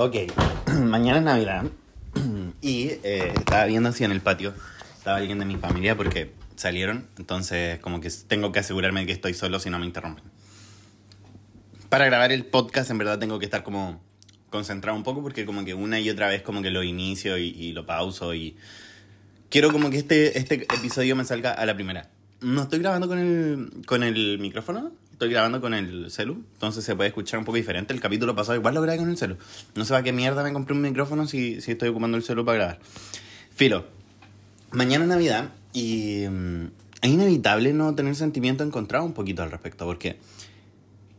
Ok, mañana es Navidad y eh, estaba viendo así en el patio, estaba alguien de mi familia porque salieron, entonces como que tengo que asegurarme de que estoy solo si no me interrumpen. Para grabar el podcast en verdad tengo que estar como concentrado un poco porque como que una y otra vez como que lo inicio y, y lo pauso y quiero como que este, este episodio me salga a la primera. No estoy grabando con el, con el micrófono, estoy grabando con el celu, entonces se puede escuchar un poco diferente. El capítulo pasado igual lo grabé con el celu. No sé para qué mierda me compré un micrófono si, si estoy ocupando el celu para grabar. Filo, mañana es Navidad y mm, es inevitable no tener sentimiento encontrado un poquito al respecto, porque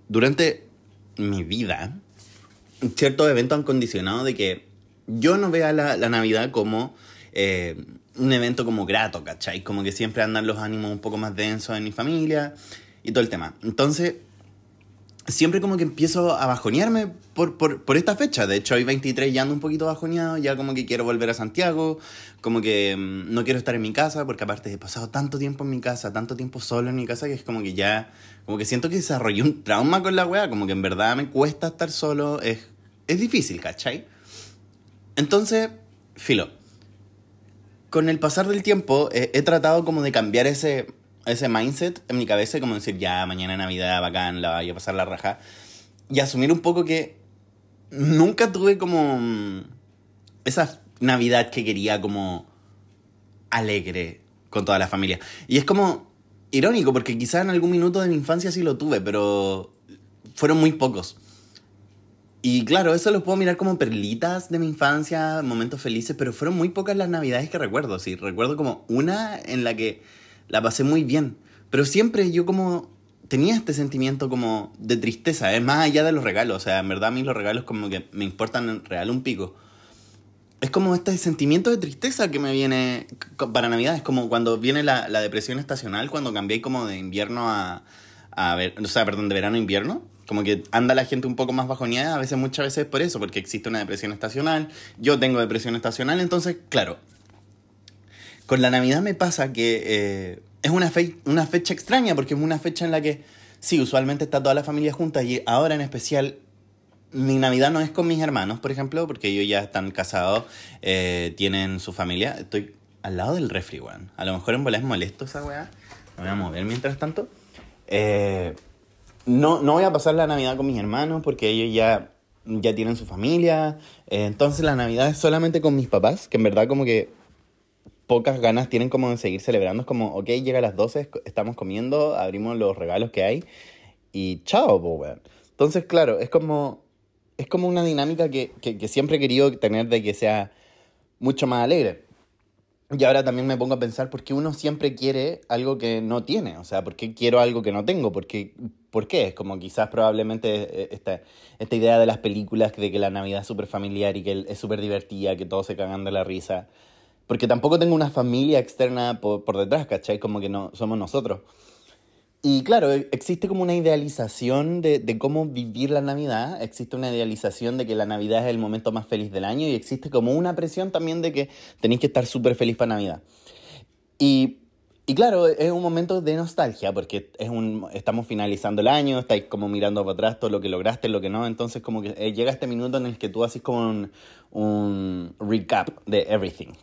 durante mi vida ciertos eventos han condicionado de que yo no vea la, la Navidad como eh, un evento como grato, ¿cachai? Como que siempre andan los ánimos un poco más densos en mi familia y todo el tema. Entonces, siempre como que empiezo a bajonearme por, por, por, esta fecha. De hecho, hoy 23 ya ando un poquito bajoneado, ya como que quiero volver a Santiago, como que mmm, no quiero estar en mi casa, porque aparte he pasado tanto tiempo en mi casa, tanto tiempo solo en mi casa, que es como que ya, como que siento que desarrollé un trauma con la wea, como que en verdad me cuesta estar solo, es, es difícil, ¿cachai? Entonces, filo. Con el pasar del tiempo eh, he tratado como de cambiar ese, ese mindset en mi cabeza, como decir, ya, mañana Navidad, bacán, la voy a pasar la raja. Y asumir un poco que nunca tuve como esa Navidad que quería como alegre con toda la familia. Y es como irónico, porque quizás en algún minuto de mi infancia sí lo tuve, pero fueron muy pocos. Y claro, eso lo puedo mirar como perlitas de mi infancia, momentos felices, pero fueron muy pocas las navidades que recuerdo. Sí, recuerdo como una en la que la pasé muy bien. Pero siempre yo como tenía este sentimiento como de tristeza, es más allá de los regalos. O sea, en verdad a mí los regalos como que me importan en real un pico. Es como este sentimiento de tristeza que me viene para Navidad. Es como cuando viene la, la depresión estacional, cuando cambié como de invierno a, a ver, o sea, perdón, de verano a invierno como que anda la gente un poco más bajoneada, a veces, muchas veces por eso, porque existe una depresión estacional, yo tengo depresión estacional, entonces, claro, con la Navidad me pasa que eh, es una, fe una fecha extraña, porque es una fecha en la que, sí, usualmente está toda la familia junta, y ahora en especial, mi Navidad no es con mis hermanos, por ejemplo, porque ellos ya están casados, eh, tienen su familia, estoy al lado del refri, weón. A lo mejor en bola es molesto esa weá, me voy a mover mientras tanto. Eh, no, no voy a pasar la Navidad con mis hermanos porque ellos ya, ya tienen su familia. Eh, entonces la Navidad es solamente con mis papás, que en verdad como que pocas ganas tienen como de seguir celebrando. Es como, ok, llega a las 12, estamos comiendo, abrimos los regalos que hay y chao, pues, Entonces, claro, es como, es como una dinámica que, que, que siempre he querido tener de que sea mucho más alegre. Y ahora también me pongo a pensar por qué uno siempre quiere algo que no tiene. O sea, ¿por qué quiero algo que no tengo? ¿Por qué? ¿Por qué? Es como quizás probablemente eh, esta, esta idea de las películas de que la Navidad es súper familiar y que es súper divertida, que todos se cagan de la risa. Porque tampoco tengo una familia externa por, por detrás, ¿cachai? Como que no somos nosotros. Y claro, existe como una idealización de, de, cómo vivir la Navidad, existe una idealización de que la Navidad es el momento más feliz del año y existe como una presión también de que tenéis que estar súper feliz para Navidad. Y, y, claro, es un momento de nostalgia porque es un, estamos finalizando el año, estáis como mirando para atrás todo lo que lograste, lo que no, entonces como que eh, llega este minuto en el que tú haces como un, un recap de everything.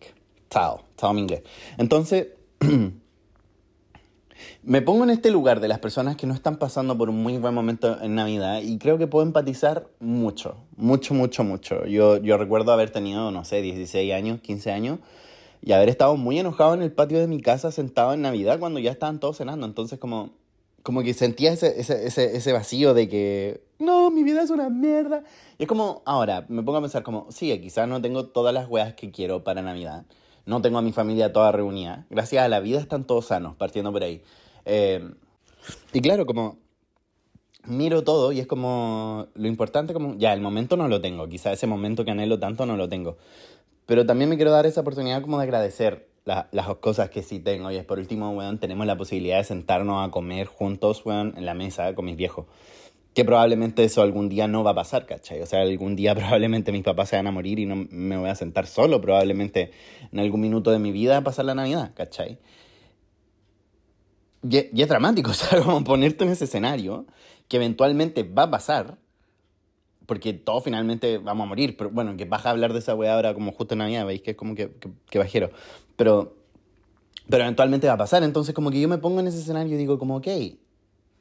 Chao en inglés. Entonces... Me pongo en este lugar de las personas que no están pasando por un muy buen momento en Navidad y creo que puedo empatizar mucho, mucho, mucho, mucho. Yo, yo recuerdo haber tenido, no sé, 16 años, 15 años y haber estado muy enojado en el patio de mi casa sentado en Navidad cuando ya estaban todos cenando. Entonces como, como que sentía ese, ese, ese, ese vacío de que, no, mi vida es una mierda. Y es como, ahora, me pongo a pensar como, sí, quizás no tengo todas las weas que quiero para Navidad. No tengo a mi familia toda reunida. Gracias a la vida están todos sanos, partiendo por ahí. Eh, y claro, como miro todo y es como lo importante, como ya, el momento no lo tengo, quizá ese momento que anhelo tanto no lo tengo. Pero también me quiero dar esa oportunidad como de agradecer la, las cosas que sí tengo. Y es por último, weón, tenemos la posibilidad de sentarnos a comer juntos, weón, en la mesa con mis viejos. Que probablemente eso algún día no va a pasar, ¿cachai? O sea, algún día probablemente mis papás se van a morir y no me voy a sentar solo, probablemente en algún minuto de mi vida a pasar la Navidad, ¿cachai? Y, y, es dramático, o como ponerte en ese escenario que eventualmente va a pasar, porque todos finalmente vamos a morir. Pero bueno, que vas a hablar de esa weá ahora como justo en Navidad, veis que es como que, que, bajero. Pero, pero eventualmente va a pasar. Entonces, como que yo me pongo en ese escenario y digo, como, ok,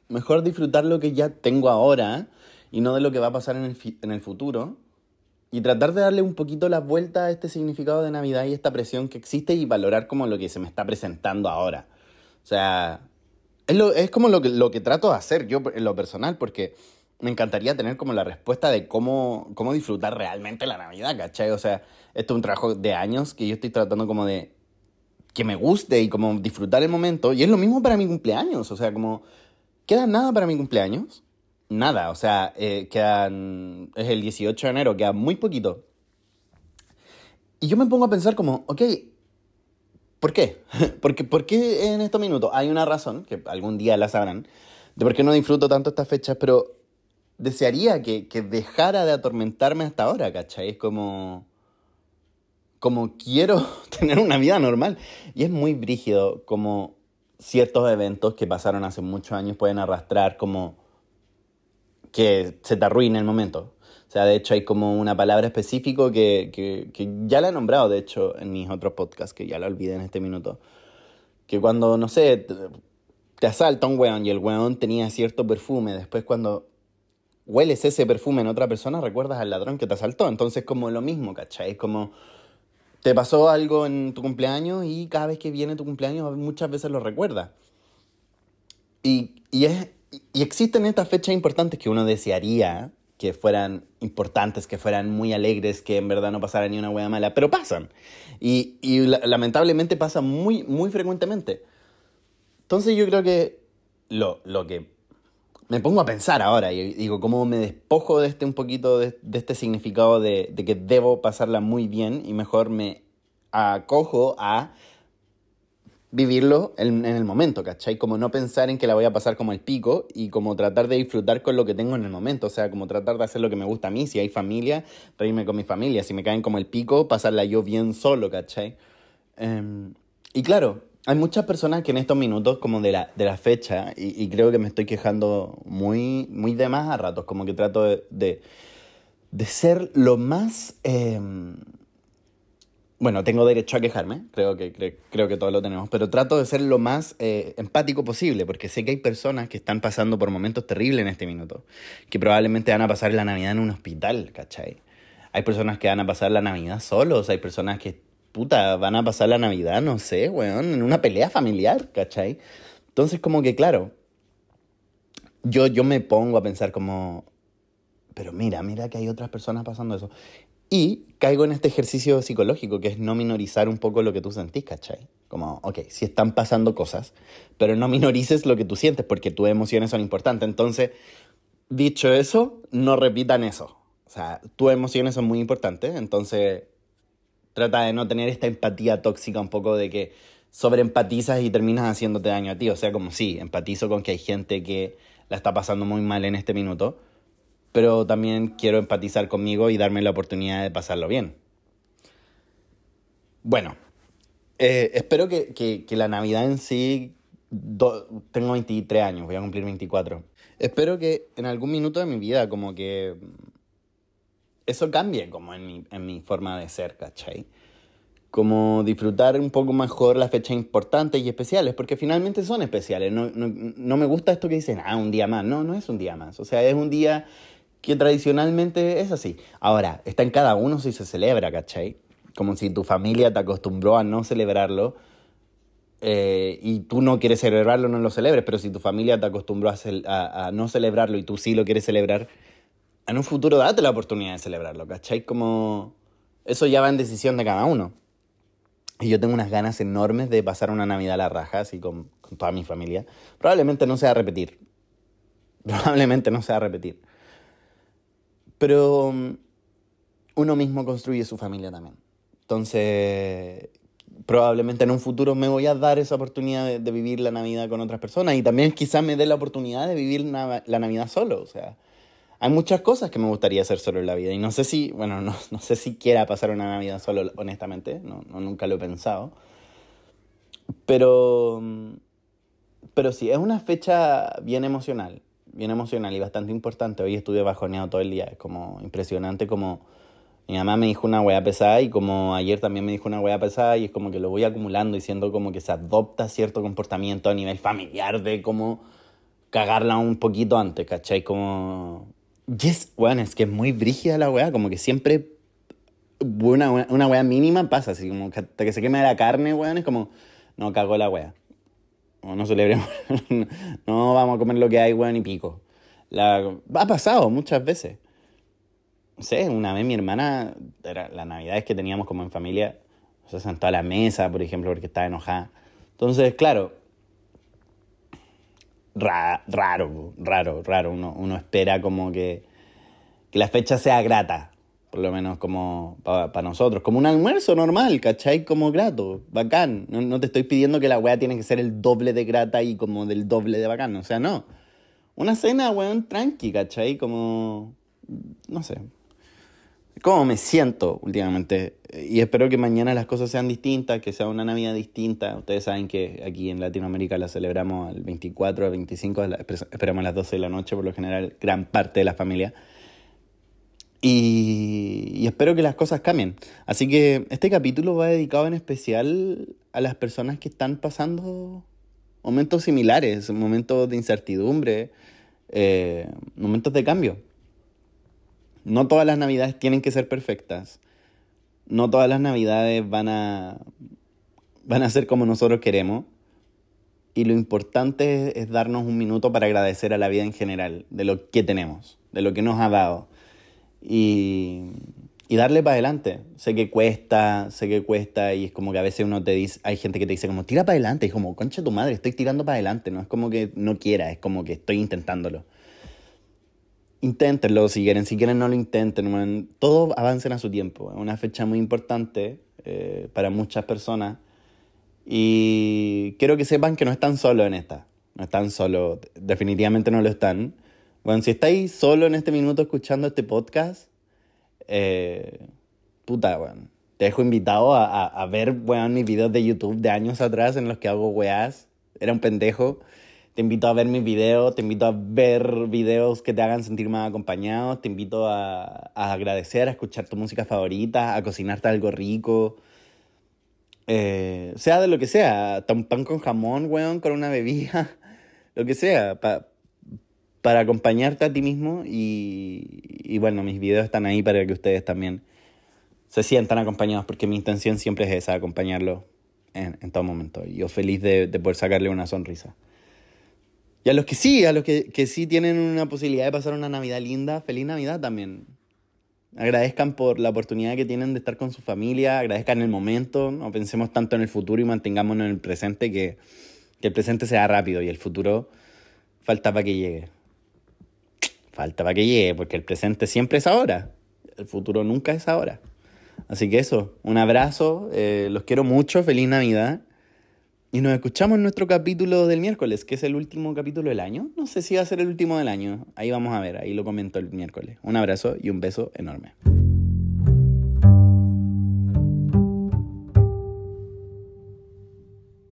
mejor disfrutar lo que ya tengo ahora y no de lo que va a pasar en el, en el futuro. Y tratar de darle un poquito la vuelta a este significado de Navidad y esta presión que existe y valorar como lo que se me está presentando ahora. O sea, es, lo, es como lo que, lo que trato de hacer yo en lo personal, porque me encantaría tener como la respuesta de cómo, cómo disfrutar realmente la Navidad, ¿cachai? O sea, esto es un trabajo de años que yo estoy tratando como de que me guste y como disfrutar el momento. Y es lo mismo para mi cumpleaños, o sea, como queda nada para mi cumpleaños. Nada, o sea, eh, quedan, es el 18 de enero, queda muy poquito. Y yo me pongo a pensar como, ok, ¿por qué? Porque, ¿Por qué en estos minutos? Hay una razón, que algún día la sabrán, de por qué no disfruto tanto estas fechas, pero desearía que, que dejara de atormentarme hasta ahora, ¿cachai? Es como... Como quiero tener una vida normal. Y es muy brígido como ciertos eventos que pasaron hace muchos años pueden arrastrar como que se te arruine el momento. O sea, de hecho hay como una palabra específica que, que, que, ya la he nombrado, de hecho, en mis otros podcasts, que ya la olvidé en este minuto. Que cuando, no sé, te, asalta un weón y el weón tenía cierto perfume, después cuando hueles ese perfume en otra persona, recuerdas al ladrón que te asaltó. Entonces, como lo mismo, ¿cachai? Como te pasó algo en tu cumpleaños y cada vez que viene tu cumpleaños muchas veces lo recuerdas. Y, y, es, y existen estas fechas importantes que uno desearía que fueran importantes, que fueran muy alegres, que en verdad no pasara ni una hueá mala, pero pasan. Y, y lamentablemente pasa muy, muy frecuentemente. Entonces yo creo que lo, lo que me pongo a pensar ahora y digo, ¿cómo me despojo de este un poquito, de, este significado de, que debo pasarla muy bien y mejor me acojo a vivirlo en, en, el momento, ¿cachai? Como no pensar en que la voy a pasar como el pico y como tratar de disfrutar con lo que tengo en el momento, o sea, como tratar de hacer lo que me gusta a mí, si hay familia, reírme con mi familia, si me caen como el pico, pasarla yo bien solo, ¿cachai? Um, y claro, hay muchas personas que en estos minutos como de la, de la fecha, y, creo que me estoy quejando muy, muy de más a ratos, como que trato de, de, ser lo más... Eh, bueno, tengo derecho a quejarme, creo que, creo que todos lo tenemos, pero trato de ser lo más eh, empático posible, porque sé que hay personas que están pasando por momentos terribles en este minuto, que probablemente van a pasar la Navidad en un hospital, ¿cachai? Hay personas que van a pasar la Navidad solos, hay personas que puta, van a pasar la Navidad, no sé, weón, en una pelea familiar, ¿cachai? Entonces, como que, claro, yo, yo me pongo a pensar como, pero mira, mira que hay otras personas pasando eso. Y caigo en este ejercicio psicológico, que es no minorizar un poco lo que tú sentís, ¿cachai? Como, ok, si están pasando cosas, pero no minorices lo que tú sientes, porque tus emociones son importantes. Entonces, dicho eso, no repitan eso. O sea, tus emociones son muy importantes, entonces trata de no tener esta empatía tóxica un poco de que sobreempatizas y terminas haciéndote daño a ti. O sea, como sí, empatizo con que hay gente que la está pasando muy mal en este minuto, pero también quiero empatizar conmigo y darme la oportunidad de pasarlo bien. Bueno, eh, espero que, que, la Navidad en sí, do, tengo 23 años, voy a cumplir 24. Espero que en algún minuto de mi vida como que eso cambie como en mi, en mi forma de ser, ¿cachai? Como disfrutar un poco mejor las fechas importantes y especiales, porque finalmente son especiales. No, no, no me gusta esto que dicen, ah, un día más. No, no es un día más. O sea, es un día que tradicionalmente es así. Ahora, está en cada uno si se celebra, ¿cachai? Como si tu familia te acostumbró a no celebrarlo eh, y tú no quieres celebrarlo, no lo celebres, pero si tu familia te acostumbró a no celebrarlo y tú sí lo quieres celebrar, en un futuro date la oportunidad de celebrarlo, ¿cachai? Como eso ya va en decisión de cada uno. Y yo tengo unas ganas enormes de pasar una Navidad a la raja, así con, toda mi familia. Probablemente no sea a repetir. Probablemente no sea a repetir. Pero um, uno mismo construye su familia también. Entonces, probablemente en un futuro me voy a dar esa oportunidad de vivir la Navidad con otras personas y también quizás me dé la oportunidad de vivir la Navidad solo. O sea, hay muchas cosas que me gustaría hacer solo en la vida y no sé si, bueno, no, no sé si quiera pasar una Navidad solo, honestamente, no, no, nunca lo he pensado. Pero, pero sí, es una fecha bien emocional. bien emocional y bastante importante. Hoy estuve bajoneado todo el día. Es como impresionante como mi mamá me dijo una weá pesada y como ayer también me dijo una weá pesada y es como que lo voy acumulando y siendo como que se adopta cierto comportamiento a nivel familiar de como cagarla un poquito antes, ¿cachai? Como... Yes, weón, es que es muy brígida la weá, como que siempre una, una weá mínima pasa, así como que hasta que se queme la carne, weón, es como, no, cagó la weá. O no celebremos, no vamos a comer lo que hay, weón, y pico. La, ha pasado muchas veces. No sé, una vez mi hermana, era, la navidad es que teníamos como en familia, se sentó a la mesa, por ejemplo, porque estaba enojada. Entonces, claro, raro, raro, raro. Uno, uno espera como que, que la fecha sea grata, por lo menos como para nosotros, como un almuerzo normal, ¿cachai? Como grato, bacán. No, no, te estoy pidiendo que la weá tiene que ser el doble de grata y como del doble de bacán, o sea, no. Una cena, weón, tranqui, ¿cachai? Como, no sé. Cómo me siento últimamente. Y espero que mañana las cosas sean distintas, que sea una Navidad distinta. Ustedes saben que aquí en Latinoamérica la celebramos el 24, el 25, esperamos a las 12 de la noche, por lo general, gran parte de la familia. Y, espero que las cosas cambien. Así que este capítulo va dedicado en especial a las personas que están pasando momentos similares, momentos de incertidumbre, eh, momentos de cambio. No todas las navidades tienen que ser perfectas. No todas las navidades van a, van a ser como nosotros queremos. Y lo importante es darnos un minuto para agradecer a la vida en general, de lo que tenemos, de lo que nos ha dado y, y darle para adelante. Sé que cuesta, sé que cuesta y es como que a veces uno te dice, hay gente que te dice como, tira para adelante, y es como, concha tu madre, estoy tirando para adelante, no es como que no quiera, es como que estoy intentándolo. Inténtenlo si quieren, si quieren no lo intenten, todo avancen a su tiempo, es una fecha muy importante eh, para muchas personas. Y quiero que sepan que no están solos en esta, no están solos, definitivamente no lo están. Bueno, si estáis solo en este minuto escuchando este podcast, eh, puta, bueno, te dejo invitado a, ver, bueno, mis videos de YouTube de años atrás en los que hago weas. Era un pendejo. Te invito a ver mis videos, te invito a ver videos que te hagan sentir más acompañado, te invito a, agradecer, a escuchar tu música favorita, a cocinarte algo rico. Eh, sea de lo que sea, un pan con jamón, weón, con una bebida, lo que sea, para para acompañarte a ti mismo y, bueno, mis videos están ahí para que ustedes también se sientan acompañados porque mi intención siempre es esa, acompañarlo en, en todo momento. Yo feliz de, de, poder sacarle una sonrisa. Y a los que sí, a los que, que sí tienen una posibilidad de pasar una Navidad linda, feliz Navidad también. Agradezcan por la oportunidad que tienen de estar con su familia, agradezcan el momento, no pensemos tanto en el futuro y mantengámonos en el presente, que, que el presente sea rápido y el futuro falta para que llegue. Falta para que llegue, porque el presente siempre es ahora. El futuro nunca es ahora. Así que eso, un abrazo, eh, los quiero mucho, feliz Navidad. Y nos escuchamos en nuestro capítulo del miércoles, que es el último capítulo del año. No sé si va a ser el último del año. Ahí vamos a ver, ahí lo comento el miércoles. Un abrazo y un beso enorme.